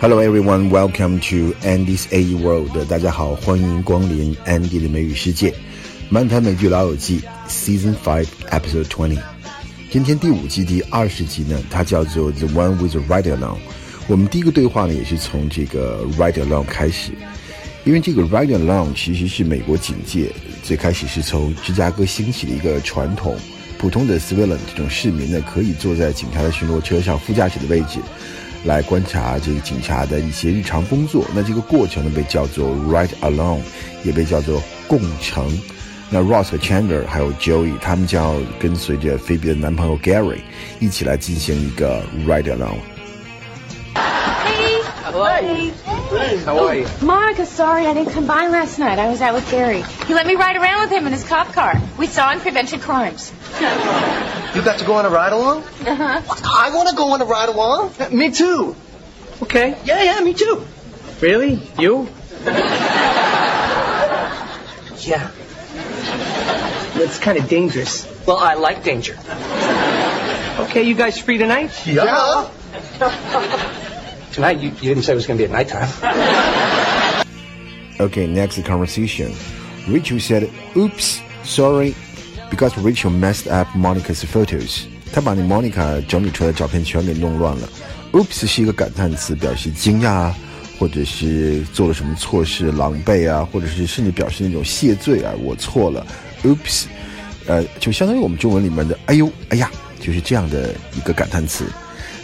Hello everyone, welcome to Andy's A World。大家好，欢迎光临 Andy 的美语世界。漫谈美剧老友记 Season Five Episode Twenty。今天第五季第二十集呢，它叫做 The One with the Ride Along。我们第一个对话呢，也是从这个 Ride Along 开始，因为这个 Ride Along 其实是美国警界最开始是从芝加哥兴起的一个传统。普通的 civilian 这种市民呢，可以坐在警察的巡逻车上副驾驶的位置，来观察这个警察的一些日常工作。那这个过程呢，被叫做 ride along，也被叫做共乘。那 Ross 和 Chandler 还有 Joey，他们将要跟随着菲比的男朋友 Gary 一起来进行一个 ride along。Hey. Hey, how are you? Monica, sorry I didn't come by last night. I was out with Gary. He let me ride around with him in his cop car. We saw and prevented crimes. You got to go on a ride along? Uh-huh. I want to go on a ride along. Me too. Okay. Yeah, yeah, me too. Really? You? Yeah. That's kind of dangerous. Well, I like danger. Okay, you guys free tonight? Yeah. Tonight, you, you didn't say it was going to be at nighttime. Okay, next conversation. Rachel said, "Oops, sorry." Because Rachel messed up Monica's photos，她把那 Monica 整理出来的照片全给弄乱了。Oops 是一个感叹词，表示惊讶啊，或者是做了什么错事、狼狈啊，或者是甚至表示那种谢罪啊，我错了。Oops，呃，就相当于我们中文里面的“哎呦，哎呀”，就是这样的一个感叹词。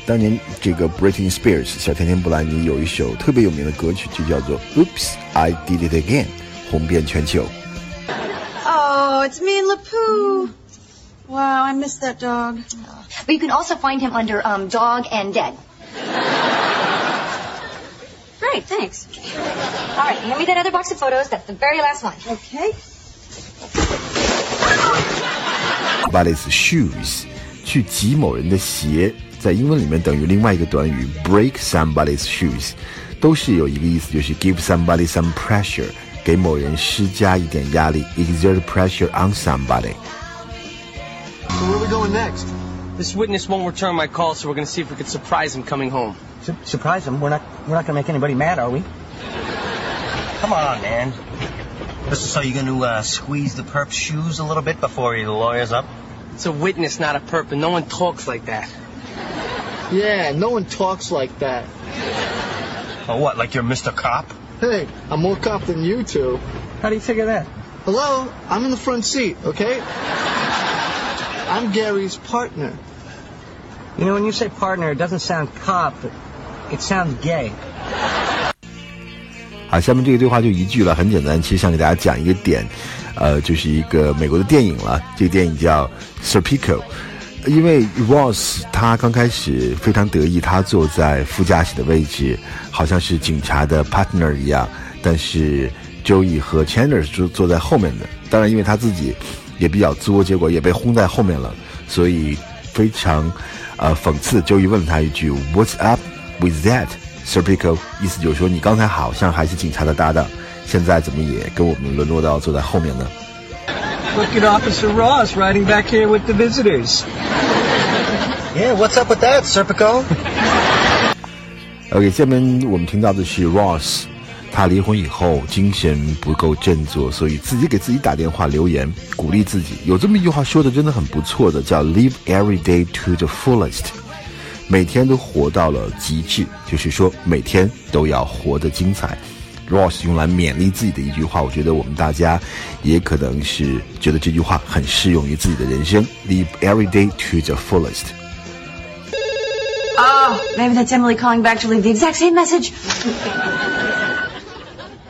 当年这个 Britney Spears 小甜甜布兰妮有一首特别有名的歌曲，就叫做 Oops I Did It Again，红遍全球。it's me and La Poo. Mm. Wow, I miss that dog. But you can also find him under um, Dog and Dead. Great, thanks. All right, hand me that other box of photos. That's the very last one. Okay. But it's shoes. 去挤某人的鞋，在英文里面等于另外一个短语 break somebody's shoes，都是有一个意思，就是 give somebody some pressure。给某人施加一点压力，exert pressure on somebody。 So where are we going next? This witness won't return my call, so we're going to see if we can surprise him coming home. Su- surprise him. We're not. We're not gonna make anybody mad, are we? Come on, man. This is so you're gonna uh, squeeze the perp's shoes a little bit before he lawyers up. It's a witness, not a perp, and no one talks like that. Yeah, no one talks like that. Or what? Like you're Mr. Cop? Hey, I'm more cop than you two. How do you figure that? Hello? I'm in the front seat, okay? I'm Gary's partner. You know, when you say partner, it doesn't sound cop. It, it sounds gay. 好，下面这个对话就一句了，很简单。其实想给大家讲一个点，呃，就是一个美国的电影了。这个电影叫《Serpico》， 因为 Ross 他刚开始非常得意，他坐在副驾驶的位置，好像是警察的 partner 一样。但是 Joey 和 Chandler 是坐在后面的。当然，因为他自己也比较作，结果也被轰在后面了，所以非常呃讽刺。Joey 问了他一句：“What's up with that?” Serpico 意思就是说，你刚才好像还是警察的搭档，现在怎么也跟我们沦落到坐在后面呢？Look at Officer Ross riding back here with the visitors. Yeah. What's up with that, Serpico? OK，下面我们听到的是 Ross，他离婚以后精神不够振作，所以自己给自己打电话留言鼓励自己。有这么一句话说的真的很不错的，叫 “Live every day to the fullest”，每天都活到了极致，就是说每天都要活得精彩。Ross 用来勉励自己的一句话，我觉得我们大家也可能是觉得这句话很适用于自己的人生。Live every day to the fullest。 Oh, maybe that's Emily calling back to leave the exact same message.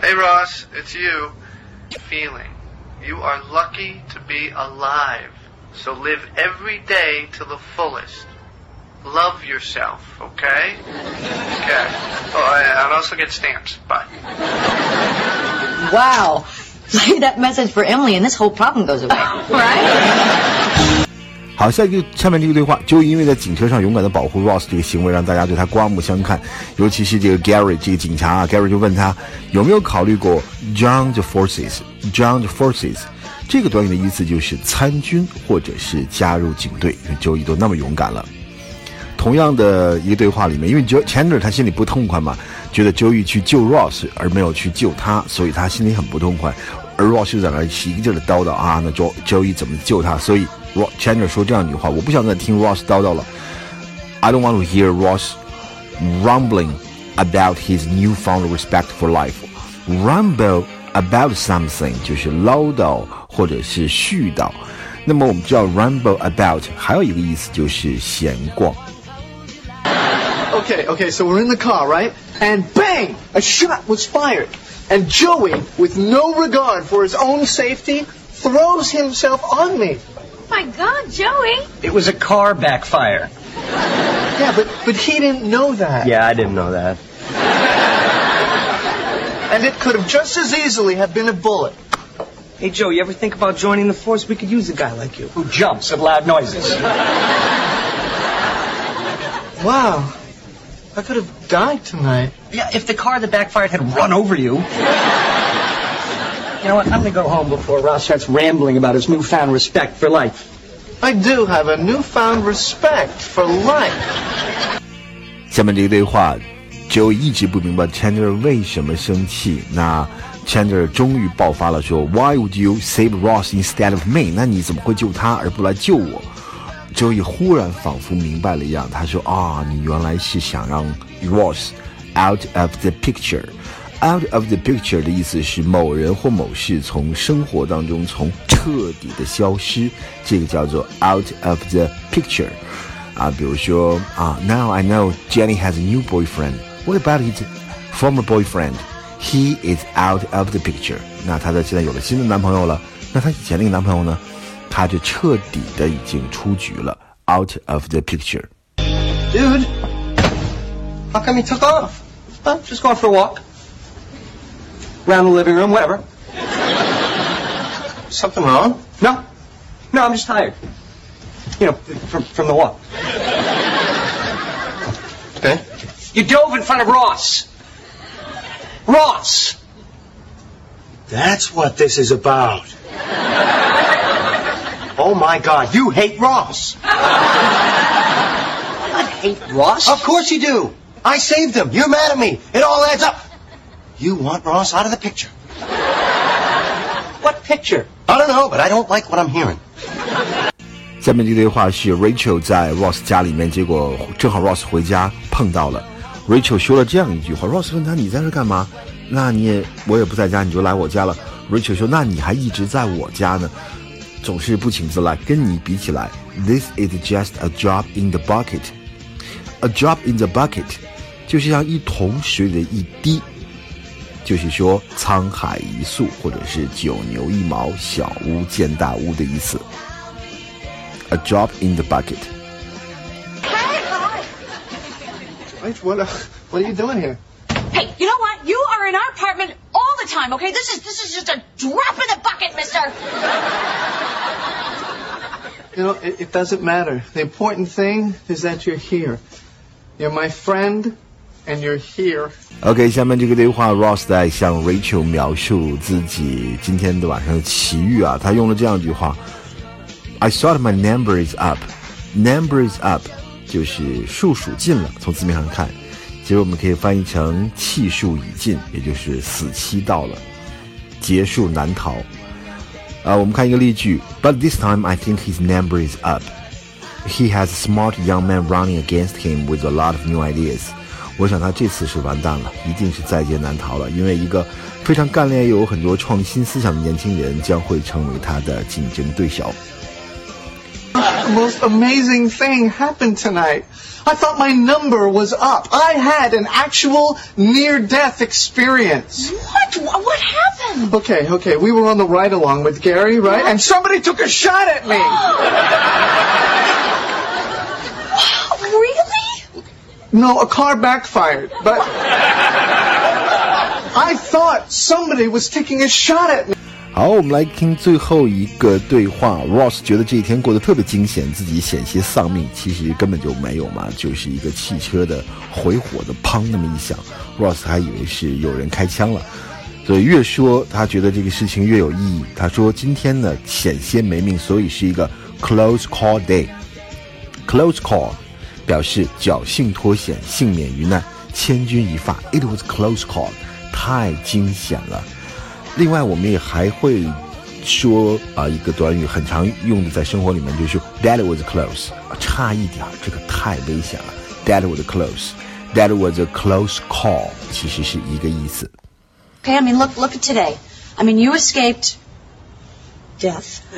Hey Ross, it's you. Feeling. You are lucky to be alive. So live every day to the fullest. Love yourself, okay? Okay. Oh, and also get stamps. Bye. Wow. Play that message for Emily, and this whole problem goes away. Right? 好，下一个下面这个对话，就因为在警车上勇敢的保护 Ross 这个行为，让大家对他刮目相看。尤其是这个 Gary 这个警察啊，Gary 就问他有没有考虑过 join the forces，join the forces。这个短语的意思就是参军或者是加入警队，因为 Joey 都那么勇敢了。同样的一个对话里面，因为 Jo Chandler 他心里不痛快嘛，觉得 Joey 去救 Ross 而没有去救他，所以他心里很不痛快。而 Ross 就在那一个劲的叨叨啊，那 Jo Joey 怎么救他？所以 RO Chandler 说这样一句话：我不想再听 Ross 叨叨了。I don't want to hear Ross rumbling about his newfound respect for life. Rumble about something 就是唠叨或者是絮叨。那么我们知道 rumble about 还有一个意思就是闲逛。Okay, okay, so we're in the car, right? And bang! A shot was fired. And Joey, with no regard for his own safety, throws himself on me. Oh my God, Joey. It was a car backfire. Yeah, but, but he didn't know that. Yeah, I didn't know that. And it could have just as easily have been a bullet. Hey, Joe, you ever think about joining the force? We could use a guy like you who jumps at loud noises. Wow. I could have died tonight. Yeah, if the car that backfired had run over you. You know what? I'm gonna go home before Ross starts rambling about his newfound respect for life. I do have a newfound respect for life. 下面这个对话，Joe 一直不明白 Chandler 为什么生气。那 Chandler 终于爆发了，说：“Why would you save Ross instead of me？那你怎么会救他而不来救我 ？”Joey 忽然仿佛明白了一样，他说：“啊，你原来是想让 Ross out of the picture。out of the picture 的意思是某人或某事从生活当中从彻底的消失，这个叫做 out of the picture。啊，比如说啊，Now I know Jenny has a new boyfriend. What about his former boyfriend? He is out of the picture. 那她的现在有了新的男朋友了，那她以前那个男朋友呢？他就彻底的已经出局了，out of the picture。 Dude, how come you took off? Huh? Just going for a walk. Around the living room, whatever. Something wrong? No. No, I'm just tired. You know, from, from the walk. Okay. You dove in front of Ross. Ross! That's what this is about. Oh my god, you hate Ross. I hate Ross. Of course you do. I saved him. You're mad at me. It all adds up. You want Ross out of the picture. What picture? I don't know, but I don't like what I'm hearing. 下面这个对话是 Rachel 在 Ross 家里面，结果正好 Ross 回家碰到了。Rachel 说了这样一句话，Ross 问他你在这干嘛？那你也我也不在家，你就来我家了。Rachel 说那你还一直在我家呢，总是不请自来。跟你比起来，This is just a drop in the bucket。A drop in the bucket 就是像一桶水里的一滴，就是说沧海一粟或者是九牛一毛，小巫见大巫的意思。A drop in the bucket。 Wait, what, uh, what are you doing here? Hey, you know what? You are in our apartment all the time, okay? This is this is just a drop in the bucket, mister. You know, it, it doesn't matter. The important thing is that you're here. You're my friend, and you're here. OK，下面这个对话，Ross 在向 Rachel 描述自己今天的晚上的奇遇啊，他用了这样一句话：“I thought my number is up. Number is up，就是数数尽了。从字面上看， 其实我们可以翻译成气数已尽，也就是死期到了，劫数难逃。啊，我们看一个例句：But this time I think his number is up. He has a smart young man running against him with a lot of new ideas. 我想他这次是完蛋了，一定是在劫难逃了，因为一个非常干练又有很多创新思想的年轻人将会成为他的竞争对手。The most amazing thing happened tonight. I thought my number was up. I had an actual near-death experience. What? What happened? Okay, okay, we were on the ride along with Gary, right? And somebody took a shot at me. Oh. Really? No, a car backfired, but I thought somebody was taking a shot at me. 好，我们来听最后一个对话。Ross 觉得这一天过得特别惊险，自己险些丧命，其实根本就没有嘛，就是一个汽车的回火的砰那么一响，Ross 还以为是有人开枪了。所以越说他觉得这个事情越有意义。他说今天呢险些没命，所以是一个 close call day。close call 表示侥幸脱险，幸免于难，千钧一发。It was close call，太惊险了。另外，我们也还会说啊、一个短语很常用的，在生活里面就是说 That was close，差一点儿，这个太危险了。That was close，That was a close call，其实是一个意思。 Okay, I mean, look, look at today. I mean, you escaped death.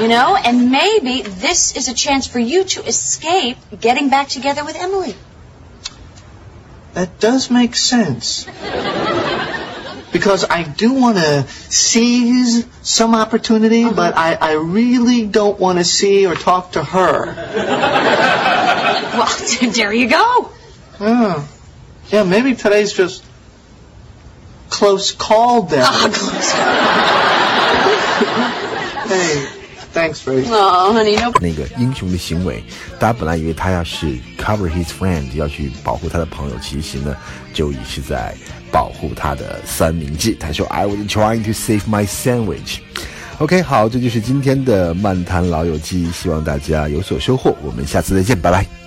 you know, and maybe this is a chance for you to escape getting back together with Emily. That does make sense. Because I do want to seize some opportunity, uh-huh. but I, I really don't want to see or talk to her. Well, there you go. Yeah, yeah maybe today's just close call day. Ah, hey, thanks, Ray. Oh, honey, no. 那个英雄的行为，大家本来以为他要是 cover his friend，要去保护他的朋友，其实呢，就已是在保护他的三明治。他说：“I was trying to save my sandwich。” OK，好，这就是今天的漫谈老友记，希望大家有所收获。我们下次再见，拜拜。